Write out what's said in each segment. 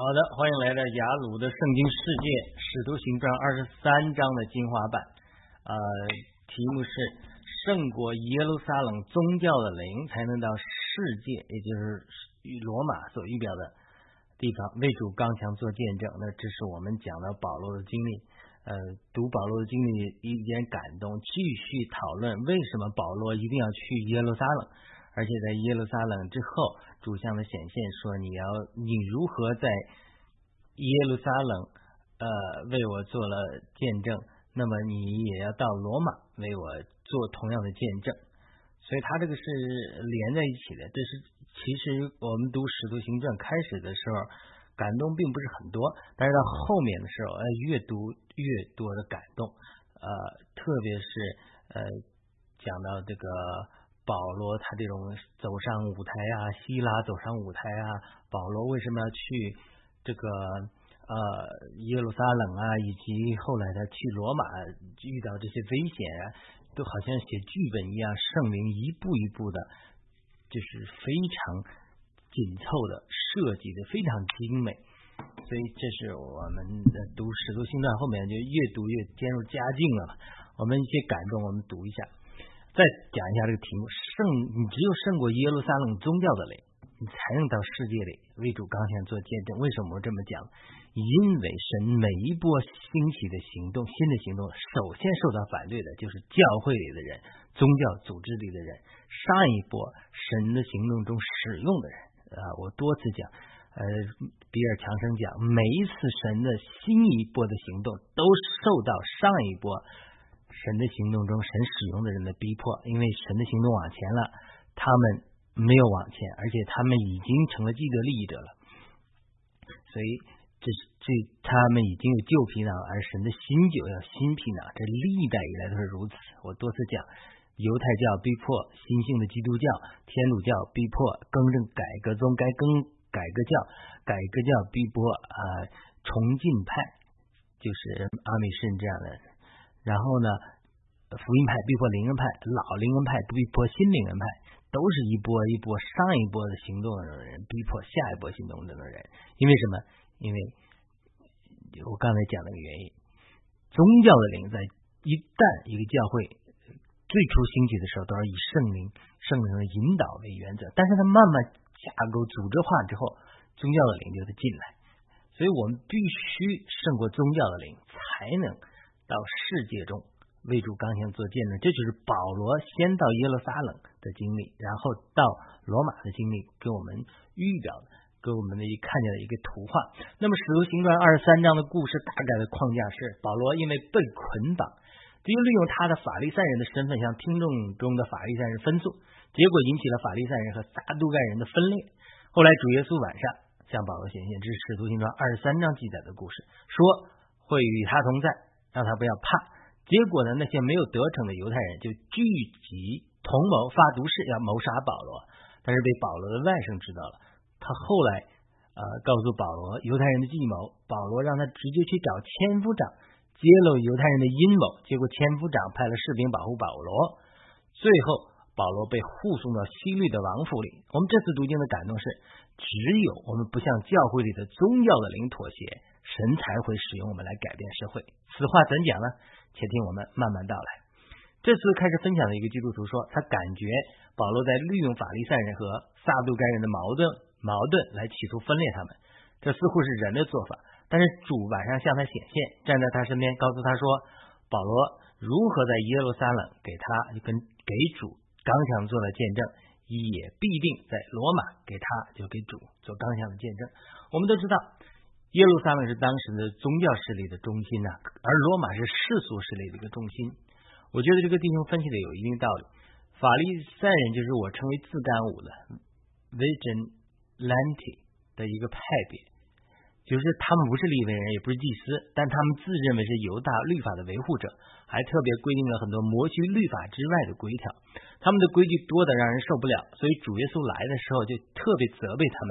好的，欢迎来到雅鲁的圣经世界使徒行传二十三章的精华版。呃，题目是胜过耶路撒冷宗教的灵，才能到世界，也就是与罗马所预表的地方为主刚强做见证。那这是我们讲的保罗的经历。呃，读保罗的经历一点感动，继续讨论为什么保罗一定要去耶路撒冷。而且在耶路撒冷之后，主向的显现说：“你要你如何在耶路撒冷呃为我做了见证，那么你也要到罗马为我做同样的见证。”所以他这个是连在一起的。这是其实我们读《使徒行传》开始的时候感动并不是很多，但是到后面的时候，呃，越读越多的感动。呃，特别是呃讲到这个。保罗他这种走上舞台啊，希拉走上舞台啊，保罗为什么要去这个呃耶路撒冷啊，以及后来他去罗马遇到这些危险啊，都好像写剧本一样，圣灵一步一步的，就是非常紧凑的设计的非常精美，所以这是我们的读使徒行传后面就越读越渐入佳境了。我们一些感动，我们读一下。再讲一下这个题目：胜，你只有胜过耶路撒冷宗教的灵，你才能到世界里为主刚强做见证。为什么我这么讲？因为神每一波兴起的行动，新的行动，首先受到反对的就是教会里的人、宗教组织里的人。上一波神的行动中使用的人啊，我多次讲，呃，比尔强生讲，每一次神的新一波的行动都受到上一波。神的行动中，神使用的人的逼迫，因为神的行动往前了，他们没有往前，而且他们已经成了既得利益者了，所以这这他们已经有旧皮囊，而神的新酒要新皮囊，这历代以来都是如此。我多次讲，犹太教逼迫新兴的基督教，天主教逼迫更正改革宗该更改革教，改革教逼迫啊重进派，就是阿美士这样的。然后呢，福音派逼迫灵恩派，老灵恩派逼迫新灵恩派，都是一波一波上一波的行动的人逼迫下一波行动的人。因为什么？因为我刚才讲那个原因，宗教的灵在一旦一个教会最初兴起的时候，都是以圣灵、圣灵的引导为原则。但是它慢慢架构组织化之后，宗教的灵就得进来。所以我们必须胜过宗教的灵，才能。到世界中为主刚强做见证，这就是保罗先到耶路撒冷的经历，然后到罗马的经历，给我们预表的，给我们的一看见的一个图画。那么使徒行传二十三章的故事大概的框架是：保罗因为被捆绑，就利用他的法利赛人的身份向听众中的法利赛人分诉，结果引起了法利赛人和撒都盖人的分裂。后来主耶稣晚上向保罗显现，这是使徒行传二十三章记载的故事，说会与他同在。让他不要怕。结果呢，那些没有得逞的犹太人就聚集同谋发毒誓，要谋杀保罗。但是被保罗的外甥知道了。他后来呃告诉保罗犹太人的计谋。保罗让他直接去找千夫长揭露犹太人的阴谋。结果千夫长派了士兵保护保罗。最后保罗被护送到西律的王府里。我们这次读经的感动是，只有我们不向教会里的宗教的灵妥协。神才会使用我们来改变社会。此话怎讲呢？且听我们慢慢道来。这次开始分享的一个基督徒说，他感觉保罗在利用法利赛人和撒杜该人的矛盾矛盾来企图分裂他们。这似乎是人的做法。但是主晚上向他显现，站在他身边，告诉他说，保罗如何在耶路撒冷给他就跟给主刚强做了见证，也必定在罗马给他就给主做刚强的见证。我们都知道。耶路撒冷是当时的宗教势力的中心呐，而罗马是世俗势力的一个中心。我觉得这个弟兄分析的有一定道理。法利赛人就是我称为自干五的 v i g i n l a n t e 的一个派别，就是他们不是利未人，也不是祭司，但他们自认为是犹大律法的维护者，还特别规定了很多摩西律法之外的规条。他们的规矩多的让人受不了，所以主耶稣来的时候就特别责备他们。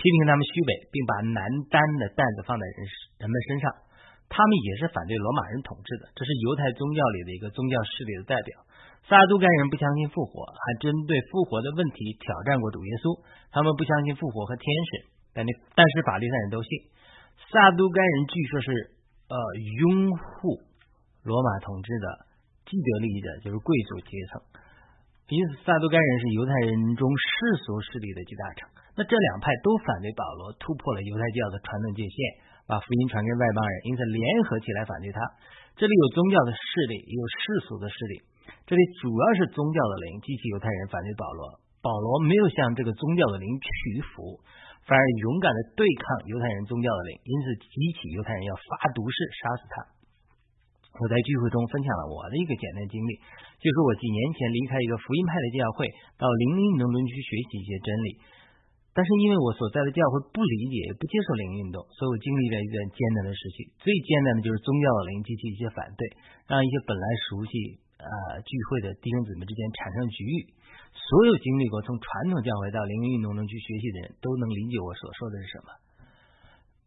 批评他们虚伪，并把难担的担子放在人人们身上。他们也是反对罗马人统治的，这是犹太宗教里的一个宗教势力的代表。撒都该人不相信复活，还针对复活的问题挑战过主耶稣。他们不相信复活和天使，但那但是法利赛人都信。撒都该人据说是呃拥护罗马统治的既得利益者，就是贵族阶层。因此，撒都该人是犹太人中世俗势力的集大成。那这两派都反对保罗突破了犹太教的传统界限，把福音传给外邦人，因此联合起来反对他。这里有宗教的势力，也有世俗的势力。这里主要是宗教的灵激起犹太人反对保罗。保罗没有向这个宗教的灵屈服，反而勇敢的对抗犹太人宗教的灵，因此激起犹太人要发毒誓杀死他。我在聚会中分享了我的一个简单经历，就是我几年前离开一个福音派的教会，到灵运动中去学习一些真理。但是因为我所在的教会不理解、不接受灵运动，所以我经历了一段艰难的时期。最艰难的就是宗教的灵激起一些反对，让一些本来熟悉呃聚会的弟兄姊妹之间产生局域。所有经历过从传统教会到灵运动中去学习的人都能理解我所说的是什么。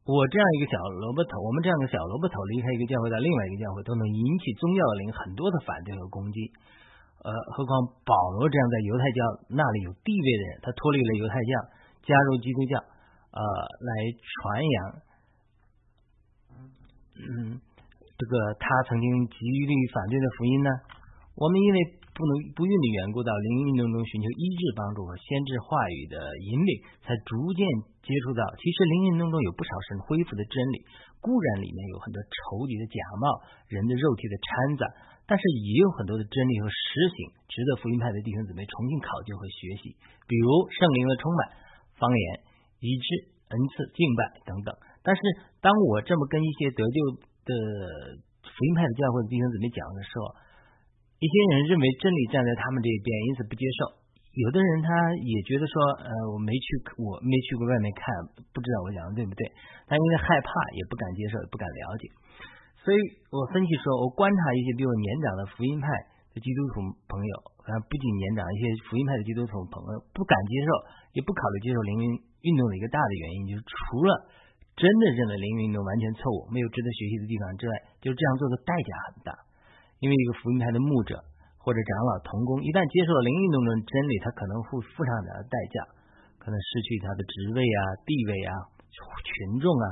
我这样一个小萝卜头，我们这样的小萝卜头离开一个教会到另外一个教会，都能引起宗教的灵很多的反对和攻击。呃，何况保罗这样在犹太教那里有地位的人，他脱离了犹太教，加入基督教，呃，来传扬，嗯，这个他曾经极力反对的福音呢？我们因为。不能不孕的缘故，到灵运动中寻求医治帮助和先知话语的引领，才逐渐接触到。其实灵运动中有不少神恢复的真理，固然里面有很多仇敌的假冒、人的肉体的掺杂，但是也有很多的真理和实行，值得福音派的弟兄姊妹重新考究和学习。比如圣灵的充满、方言、医治、恩赐、敬拜等等。但是当我这么跟一些得救的福音派的教会的弟兄姊妹讲的时候，一些人认为真理站在他们这一边，因此不接受；有的人他也觉得说，呃，我没去，我没去过外面看，不知道我讲的对不对。他因为害怕，也不敢接受，也不敢了解。所以我分析说，我观察一些比我年长的福音派的基督徒朋友，啊，不仅年长，一些福音派的基督徒朋友不敢接受，也不考虑接受灵运运动的一个大的原因，就是除了真的认为灵运动完全错误，没有值得学习的地方之外，就是这样做的代价很大。因为一个福音派的牧者或者长老同工，一旦接受了灵运动的真理，他可能会付上点代价，可能失去他的职位啊、地位啊、群众啊。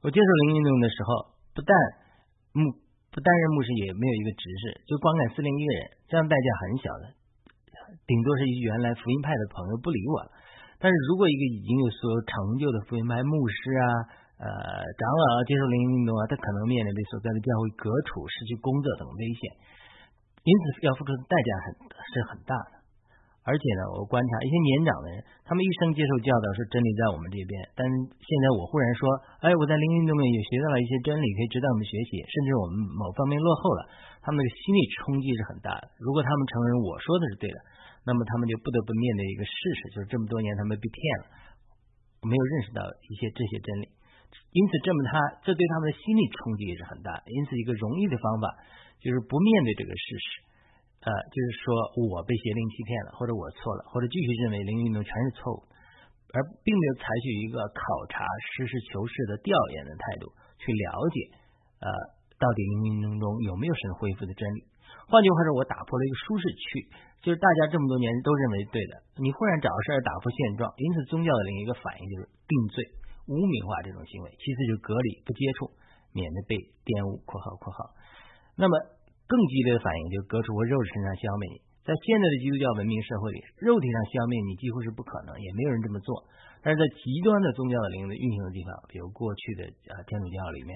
我接受灵运动的时候，不但牧不担任牧师，也没有一个执事，就光干司令一个人，这样代价很小的，顶多是原来福音派的朋友不理我了。但是如果一个已经有所有成就的福音派牧师啊，呃，长老接受灵运动啊，他可能面临被所在的教会革除、失去工作等危险，因此要付出的代价很是很大的。而且呢，我观察一些年长的人，他们一生接受教导是真理在我们这边，但现在我忽然说，哎，我在灵运动里也学到了一些真理，可以指导我们学习，甚至我们某方面落后了，他们的心理冲击是很大的。如果他们承认我说的是对的，那么他们就不得不面对一个事实，就是这么多年他们被骗了，没有认识到一些这些真理。因此，这么他这对他们的心理冲击也是很大。因此，一个容易的方法就是不面对这个事实，呃，就是说我被邪灵欺骗了，或者我错了，或者继续认为灵异运动全是错误，而并没有采取一个考察、实事求是的调研的态度去了解，呃，到底灵运动中有没有神恢复的真理。换句话说，我打破了一个舒适区，就是大家这么多年都认为对的，你忽然找事儿打破现状，因此宗教的另一个反应就是定罪。污名化这种行为，其次就是隔离不接触，免得被玷污。（括号括号）那么更激烈的反应就是割除我肉身上消灭你。在现在的基督教文明社会里，肉体上消灭你几乎是不可能，也没有人这么做。但是在极端的宗教的灵的运行的地方，比如过去的啊天主教里面，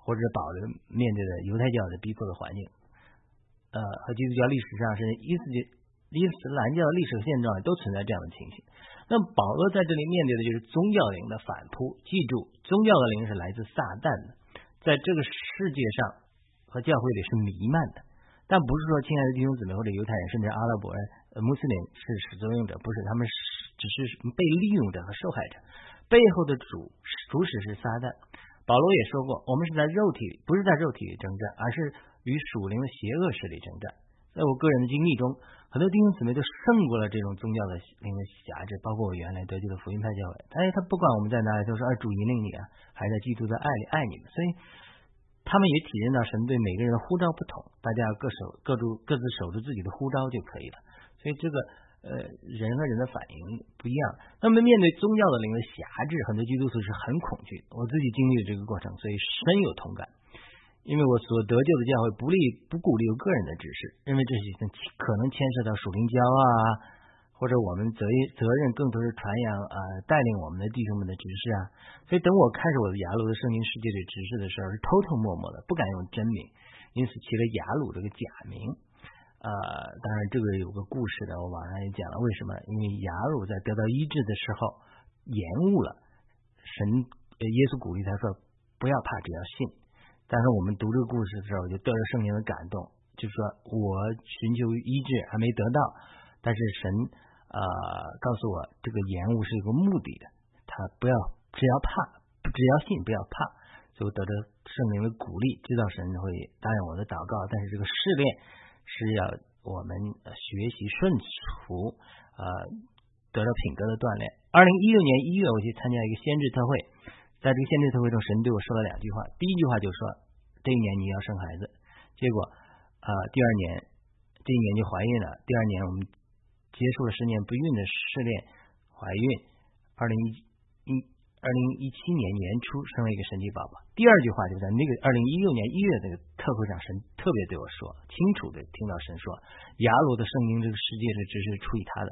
或者保留面对的犹太教的逼迫的环境，呃，和基督教历史上是伊斯伊斯兰教的历史现状都存在这样的情形。那么保罗在这里面对的就是宗教灵的反扑。记住，宗教的灵是来自撒旦的，在这个世界上和教会里是弥漫的。但不是说亲爱的弟兄姊妹或者犹太人，甚至阿拉伯人、穆斯林是始作俑者，不是，他们是只是被利用者和受害者。背后的主主使是撒旦。保罗也说过，我们是在肉体，不是在肉体里征战，而是与属灵的邪恶势力征战。在我个人的经历中。很多弟兄姊妹都胜过了这种宗教的灵的辖制，包括我原来得救的福音派教会。哎，他不管我们在哪里，都是二主引领你啊，还在基督的爱里爱你们。所以他们也体验到神对每个人的呼召不同，大家要各守各住各自守住自己的呼召就可以了。所以这个呃，人和人的反应不一样。那么面对宗教的灵的辖制，很多基督徒是很恐惧。我自己经历了这个过程，所以深有同感。因为我所得救的教会不利不鼓励有个人的指示，认为这些可能牵涉到属灵骄傲啊，或者我们责责任更多是传扬呃带领我们的弟兄们的指示啊。所以等我开始我的雅鲁的圣经世界的指示的时候，是偷偷摸摸的，不敢用真名，因此起了雅鲁这个假名。呃，当然这个有个故事的，我网上也讲了为什么？因为雅鲁在得到医治的时候延误了，神耶稣鼓励他说不要怕，只要信。但是我们读这个故事的时候，就得着圣灵的感动，就是说我寻求医治还没得到，但是神呃告诉我这个延误是有个目的的，他不要只要怕，只要信不要怕，就得到圣灵的鼓励，知道神会答应我的祷告。但是这个试炼是要我们学习顺服，呃，得到品格的锻炼。二零一六年一月，我去参加一个先知特会。在这个献祭特会中，神对我说了两句话。第一句话就说：“这一年你要生孩子。”结果啊，第二年这一年就怀孕了。第二年我们结束了十年不孕的试炼，怀孕。二零一一二零一七年年初生了一个神奇宝宝。第二句话就在那个二零一六年一月这个特会上，神特别对我说，清楚的听到神说：“雅鲁的圣经这个世界是只是出于他的。”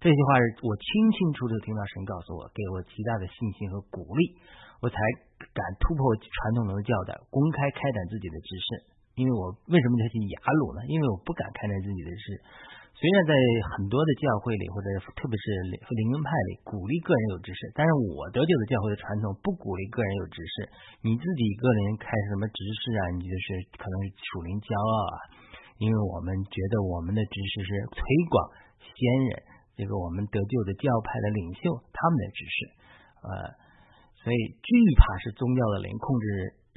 这句话是我清清楚楚听到神告诉我，给我极大的信心和鼓励，我才敢突破传统的教导，公开开展自己的知识。因为我为什么要信雅鲁呢？因为我不敢开展自己的事。虽然在很多的教会里，或者特别是灵恩派里，鼓励个人有知识，但是我得救的教会的传统不鼓励个人有知识。你自己个人开什么知识啊？你就是可能是属灵骄傲啊。因为我们觉得我们的知识是推广先人。这个我们得救的教派的领袖他们的指示，呃，所以惧怕是宗教的灵控制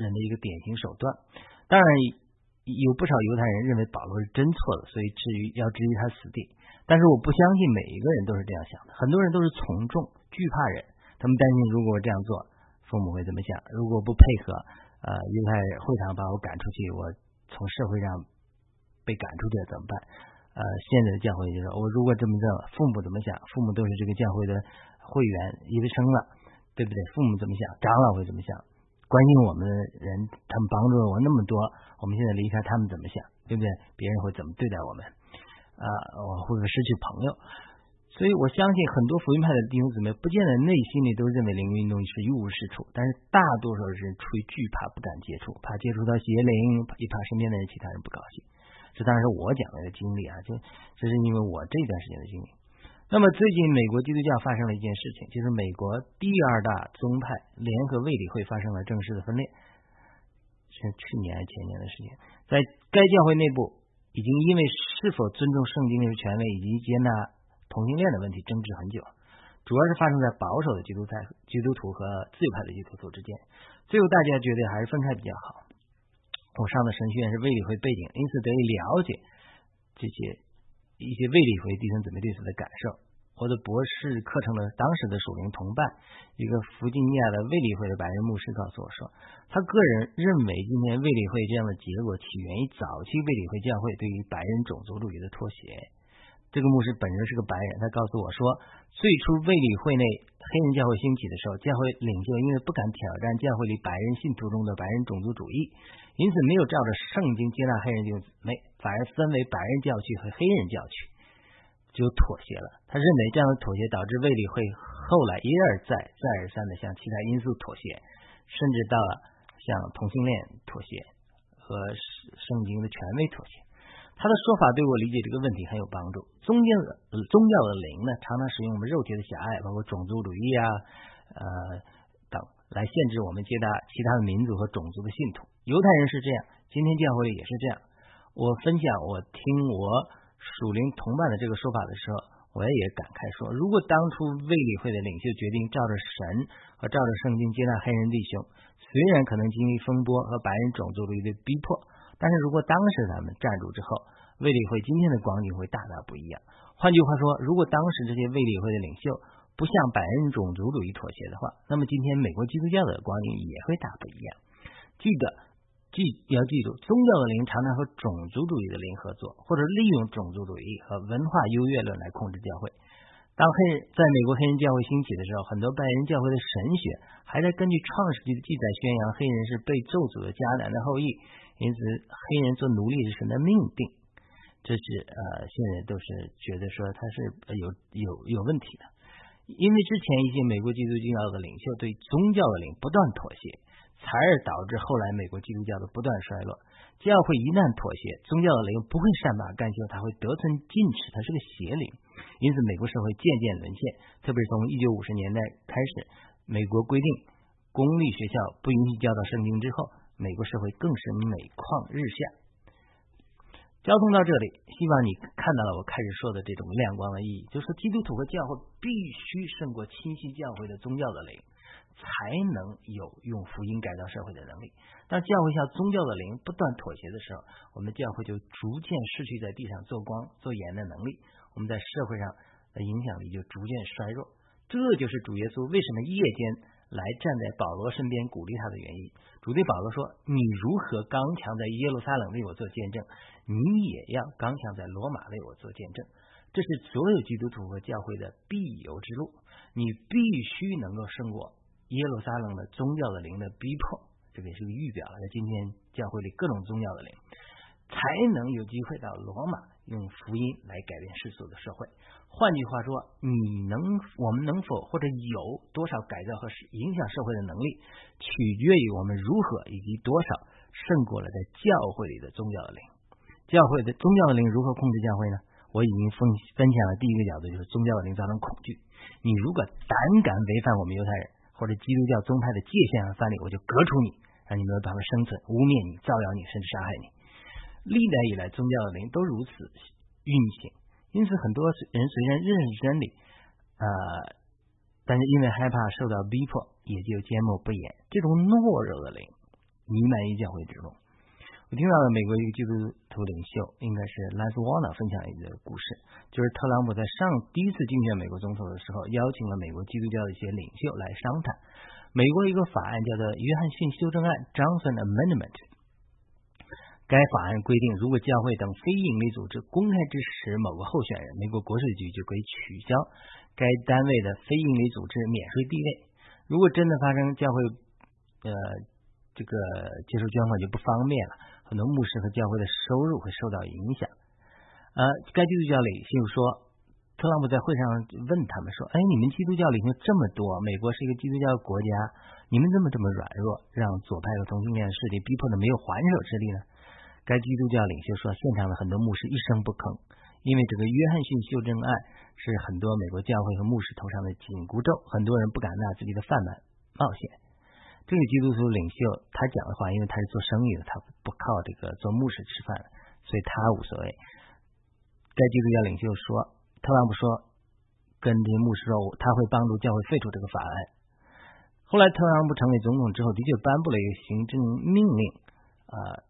人的一个典型手段。当然，有不少犹太人认为保罗是真错的，所以至于要置于他死地。但是我不相信每一个人都是这样想的，很多人都是从众惧怕人，他们担心如果我这样做，父母会怎么想？如果不配合，呃，犹太会堂把我赶出去，我从社会上被赶出去怎么办？呃，现在的教会就是我如果这么做，父母怎么想？父母都是这个教会的会员，一个生了，对不对？父母怎么想？长老会怎么想？关心我们的人，他们帮助了我那么多，我们现在离开他们怎么想？对不对？别人会怎么对待我们？啊，我会不会失去朋友？所以我相信很多福音派的弟兄姊妹，不见得内心里都认为灵运动是一无是处，但是大多数人出于惧怕，不敢接触，怕接触到邪灵，也怕身边的人其他人不高兴。这当然是我讲的一个经历啊，就这是因为我这段时间的经历。那么最近美国基督教发生了一件事情，就是美国第二大宗派联合卫理会发生了正式的分裂，是去年还是前年的事情。在该教会内部，已经因为是否尊重圣经的权威以及接纳同性恋的问题争执很久，主要是发生在保守的基督派基督徒和自由派的基督徒之间。最后大家觉得还是分开比较好。我上的神学院是卫理会背景，因此得以了解这些一些卫理会弟兄姊妹对此的感受。我的博士课程的当时的属灵同伴，一个弗吉尼亚的卫理会的白人牧师告诉我说，他个人认为今天卫理会这样的结果起源于早期卫理会教会对于白人种族主义的妥协。这个牧师本人是个白人，他告诉我说，最初卫理会内黑人教会兴起的时候，教会领袖因为不敢挑战教会里白人信徒中的白人种族主义。因此，没有照着圣经接纳黑人就没，反而分为白人教区和黑人教区，就妥协了。他认为这样的妥协导致卫理会后来一而再、再而三的向其他因素妥协，甚至到了向同性恋妥协和圣经的权威妥协。他的说法对我理解这个问题很有帮助。宗教的宗教的灵呢，常常使用我们肉体的狭隘，包括种族主义啊，呃等，来限制我们接纳其他的民族和种族的信徒。犹太人是这样，今天教会也是这样。我分享我听我属灵同伴的这个说法的时候，我也感慨说，如果当初卫理会的领袖决定照着神和照着圣经接纳黑人弟兄，虽然可能经历风波和白人种族主义的逼迫，但是如果当时咱们站住之后，卫理会今天的光景会大大不一样。换句话说，如果当时这些卫理会的领袖不向白人种族主义妥协的话，那么今天美国基督教的光景也会大不一样。记得。记要记住，宗教的灵常常和种族主义的灵合作，或者利用种族主义和文化优越论来控制教会。当黑人在美国黑人教会兴起的时候，很多白人教会的神学还在根据创世纪的记载宣扬黑人是被咒诅的迦南的后裔，因此黑人做奴隶是神的命定。这是呃，现在都是觉得说他是有有有问题的，因为之前一些美国基督教的领袖对宗教的灵不断妥协。才而导致后来美国基督教的不断衰落。教会一旦妥协，宗教的灵不会善罢甘休，它会得寸进尺，它是个邪灵。因此，美国社会渐渐沦陷。特别是从一九五十年代开始，美国规定公立学校不允许教导圣经之后，美国社会更是每况日下。交通到这里，希望你看到了我开始说的这种亮光的意义，就是基督徒和教会必须胜过侵袭教会的宗教的灵。才能有用福音改造社会的能力。当教会向宗教的灵不断妥协的时候，我们教会就逐渐失去在地上做光做盐的能力。我们在社会上的影响力就逐渐衰弱。这就是主耶稣为什么夜间来站在保罗身边鼓励他的原因。主对保罗说：“你如何刚强在耶路撒冷为我做见证，你也要刚强在罗马为我做见证。”这是所有基督徒和教会的必由之路。你必须能够胜过。耶路撒冷的宗教的灵的逼迫，这个也是个预表了。在今天教会里各种宗教的灵，才能有机会到罗马用福音来改变世俗的社会。换句话说，你能我们能否或者有多少改造和影响社会的能力，取决于我们如何以及多少胜过了在教会里的宗教的灵。教会的宗教的灵如何控制教会呢？我已经分分享了第一个角度，就是宗教的灵造成恐惧。你如果胆敢违反我们犹太人。或者基督教宗派的界限和范例，我就革除你，让你没有办法生存，污蔑你，造谣你，甚至杀害你。历代以来，宗教的灵都如此运行，因此很多人虽然认识真理，呃，但是因为害怕受到逼迫，也就缄默不言。这种懦弱的灵弥漫于教会之中。我听到了美国一个基督徒领袖，应该是兰斯沃纳分享一个故事，就是特朗普在上第一次竞选美国总统的时候，邀请了美国基督教的一些领袖来商谈。美国一个法案叫做《约翰逊修正案 （Johnson Amendment）》，该法案规定，如果教会等非营利组织公开支持某个候选人，美国国税局就可以取消该单位的非营利组织免税地位。如果真的发生教会呃这个接受捐款就不方便了。很多牧师和教会的收入会受到影响。呃，该基督教领袖说，特朗普在会上问他们说：“哎，你们基督教领袖这么多，美国是一个基督教国家，你们怎么这么软弱，让左派和同性恋势力逼迫的没有还手之力呢？”该基督教领袖说，现场的很多牧师一声不吭，因为这个约翰逊修正案是很多美国教会和牧师头上的紧箍咒，很多人不敢拿自己的饭碗冒险。这个基督徒领袖他讲的话，因为他是做生意的，他不靠这个做牧师吃饭，所以他无所谓。该基督教领袖说，特朗普说，跟这些牧师说，他会帮助教会废除这个法案。后来特朗普成为总统之后，的确颁布了一个行政命令，呃，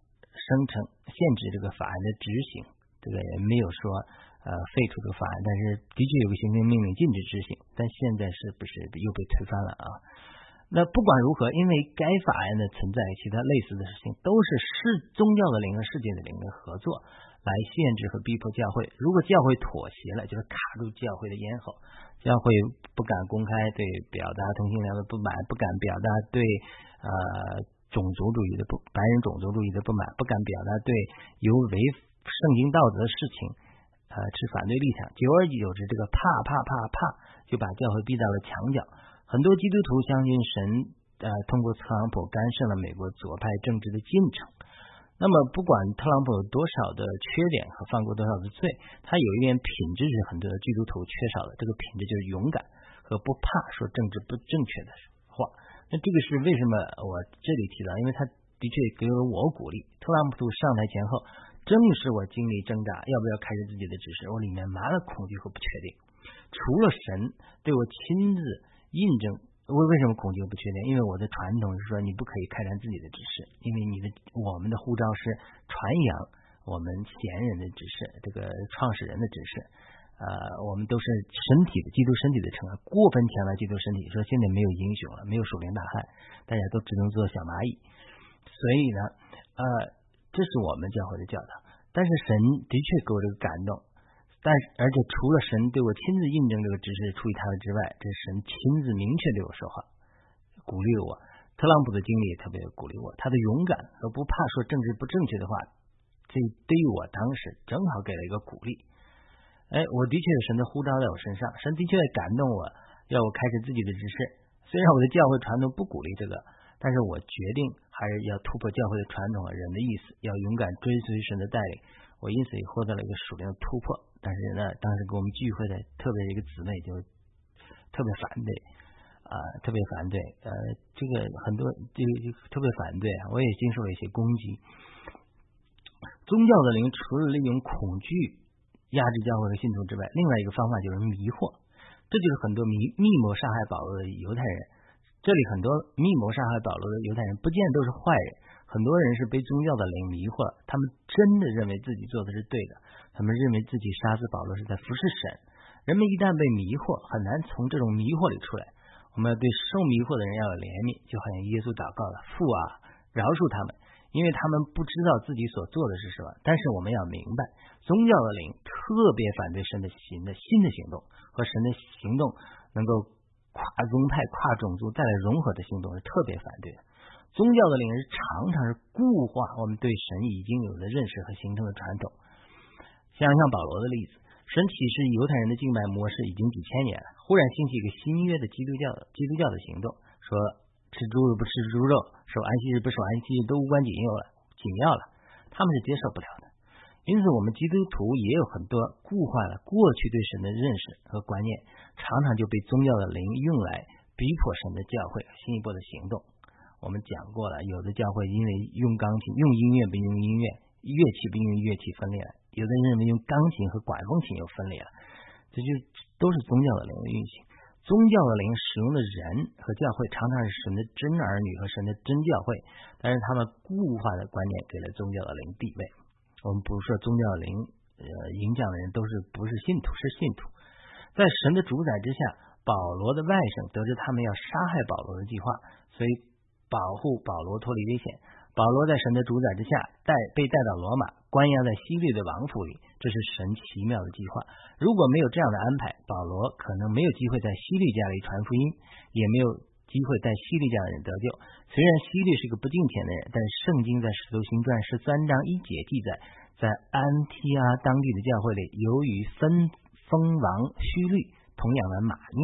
声称限制这个法案的执行。这个也没有说呃废除这个法案，但是的确有个行政命令禁止执行。但现在是不是又被推翻了啊？那不管如何，因为该法案的存在，其他类似的事情都是世宗教的灵和世界的灵的合作来限制和逼迫教会。如果教会妥协了，就是卡住教会的咽喉。教会不敢公开对表达同性恋的不满，不敢表达对呃种族主义的不白人种族主义的不满，不敢表达对有违圣经道德的事情呃持反对立场。久而久之，这个怕怕怕怕，就把教会逼到了墙角。很多基督徒相信神，呃，通过特朗普干涉了美国左派政治的进程。那么，不管特朗普有多少的缺点和犯过多少的罪，他有一点品质是很多的基督徒缺少的。这个品质就是勇敢和不怕说政治不正确的话。那这个是为什么我这里提到？因为他的确给了我鼓励。特朗普上台前后，正是我经历挣扎，要不要开始自己的指示，我里面满了恐惧和不确定。除了神对我亲自。印证为为什么恐惧和不确定？因为我的传统是说，你不可以开展自己的指示，因为你的我们的护照是传扬我们贤人的指示，这个创始人的指示，呃，我们都是身体的基督身体的成过分强调基督身体，说现在没有英雄了，没有属灵大汉，大家都只能做小蚂蚁，所以呢，呃，这是我们教会的教导。但是神的确给我这个感动，但而且除了神对我亲自印证这个知识出于他的之外，这是神亲自明确对我说话，鼓励我。特朗普的经历也特别鼓励我，他的勇敢和不怕说政治不正确的话，这对于我当时正好给了一个鼓励。哎，我的确有神的呼召在我身上，神的确感动我，要我开始自己的指示。虽然我的教会传统不鼓励这个。但是我决定还是要突破教会的传统和人的意思，要勇敢追随神的带领。我因此也获得了一个属灵的突破。但是呢，当时给我们聚会的特别一个姊妹就特别反对啊，特别反对。呃，这个很多就就特别反对，我也经受了一些攻击。宗教的灵除了利用恐惧压制教会和信徒之外，另外一个方法就是迷惑。这就是很多密密谋杀害保罗的犹太人。这里很多密谋杀害保罗的犹太人，不见都是坏人，很多人是被宗教的灵迷惑了，他们真的认为自己做的是对的，他们认为自己杀死保罗是在服侍神。人们一旦被迷惑，很难从这种迷惑里出来。我们要对受迷惑的人要有怜悯，就好像耶稣祷告了：“父啊，饶恕他们，因为他们不知道自己所做的是什么。”但是我们要明白，宗教的灵特别反对神的行的新的行动和神的行动能够。跨宗派、跨种族带来融合的行动是特别反对的。宗教的领域常常是固化我们对神已经有的认识和形成的传统。像像保罗的例子，神启示犹太人的敬拜模式已经几千年了，忽然兴起一个新约的基督教基督教的行动，说吃猪肉不吃猪肉，守安息日不守安息日都无关紧要了，紧要了，他们是接受不了的。因此，我们基督徒也有很多固化了过去对神的认识和观念，常常就被宗教的灵用来逼迫神的教会新一步的行动。我们讲过了，有的教会因为用钢琴、用音乐不用音乐，乐器不用乐器分裂了；有的人认为用钢琴和管风琴又分裂了，这就都是宗教的灵的运行。宗教的灵使用的人和教会常常是神的真儿女和神的真教会，但是他们固化的观念给了宗教的灵地位。我们不是说宗教灵呃影响的人都是不是信徒，是信徒。在神的主宰之下，保罗的外甥得知他们要杀害保罗的计划，所以保护保罗脱离危险。保罗在神的主宰之下带被带到罗马，关押在西律的王府里，这是神奇妙的计划。如果没有这样的安排，保罗可能没有机会在西律家里传福音，也没有机会在西律家的人得救。虽然西律是个不敬虔的人，但圣经在使徒行传十三章一节记载。在安提阿当地的教会里，由于分封王虚律同样的马念，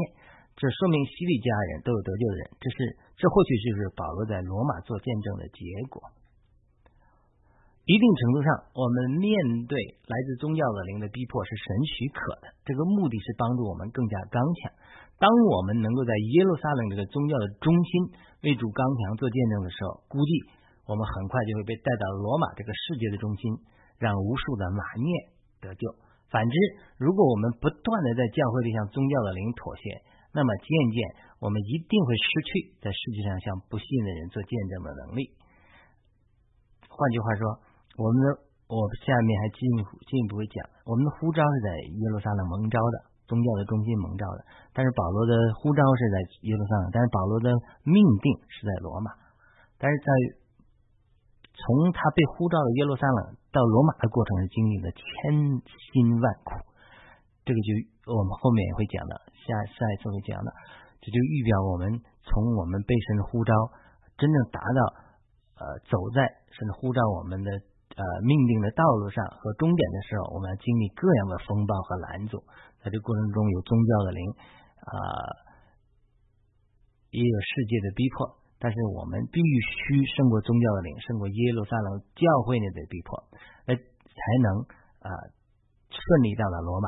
这说明西律家人都有得救的人。这是这或许就是保罗在罗马做见证的结果。一定程度上，我们面对来自宗教的灵的逼迫是神许可的，这个目的是帮助我们更加刚强。当我们能够在耶路撒冷这个宗教的中心为主刚强做见证的时候，估计我们很快就会被带到罗马这个世界的中心。让无数的马念得救。反之，如果我们不断的在教会里向宗教的灵妥协，那么渐渐我们一定会失去在世界上向不信的人做见证的能力。换句话说，我们的我下面还进一步进一步会讲，我们的呼召是在耶路撒冷蒙召的，宗教的中心蒙召的。但是保罗的呼召是在耶路撒冷，但是保罗的命定是在罗马。但是在从他被呼召的耶路撒冷到罗马的过程是经历了千辛万苦，这个就我们后面也会讲的，下下一次会讲的，这就预表我们从我们被神的呼召真正达到呃走在神的呼召我们的呃命定的道路上和终点的时候，我们要经历各样的风暴和拦阻，在这过程中有宗教的灵啊，也有世界的逼迫。但是我们必须胜过宗教的领，胜过耶路撒冷教会内的逼迫，呃，才能啊顺利到达罗马，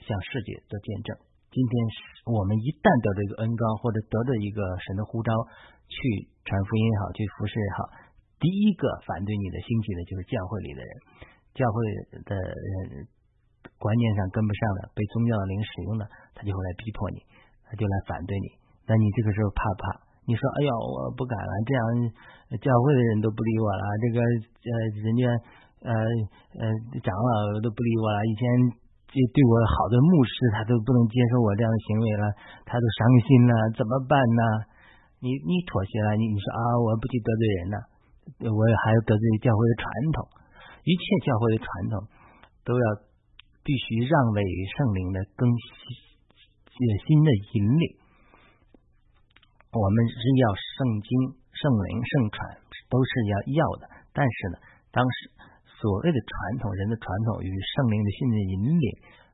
向世界做见证。今天我们一旦得到一个恩高，或者得到一个神的呼召，去传福音也好，去服侍也好，第一个反对你的兴起的就是教会里的人，教会的人观念上跟不上的，被宗教的灵使用了，他就会来逼迫你，他就来反对你。那你这个时候怕不怕？你说，哎呀，我不敢了，这样教会的人都不理我了，这个呃，人家呃呃长老都不理我了，以前对对我好的牧师他都不能接受我这样的行为了，他都伤心了，怎么办呢？你你妥协了，你你说啊，我不去得罪人了，我也还要得罪教会的传统，一切教会的传统都要必须让位于圣灵的更新新的引领。我们是要圣经、圣灵、圣传都是要要的，但是呢，当时所谓的传统人的传统与圣灵的信的引领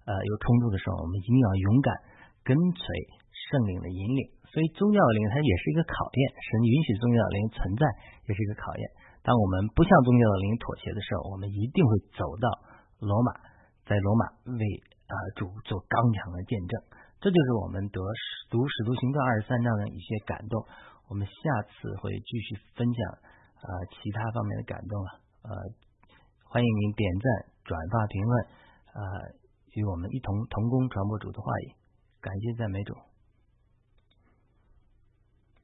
呃有冲突的时候，我们一定要勇敢跟随圣灵的引领。所以宗教灵它也是一个考验，神允许宗教灵存在也是一个考验。当我们不向宗教的灵妥协的时候，我们一定会走到罗马，在罗马为啊主做刚强的见证。这就是我们得读使徒行传二十三章的一些感动。我们下次会继续分享啊其他方面的感动啊，呃，欢迎您点赞、转发、评论啊，与我们一同同工传播主的话语。感谢赞美主。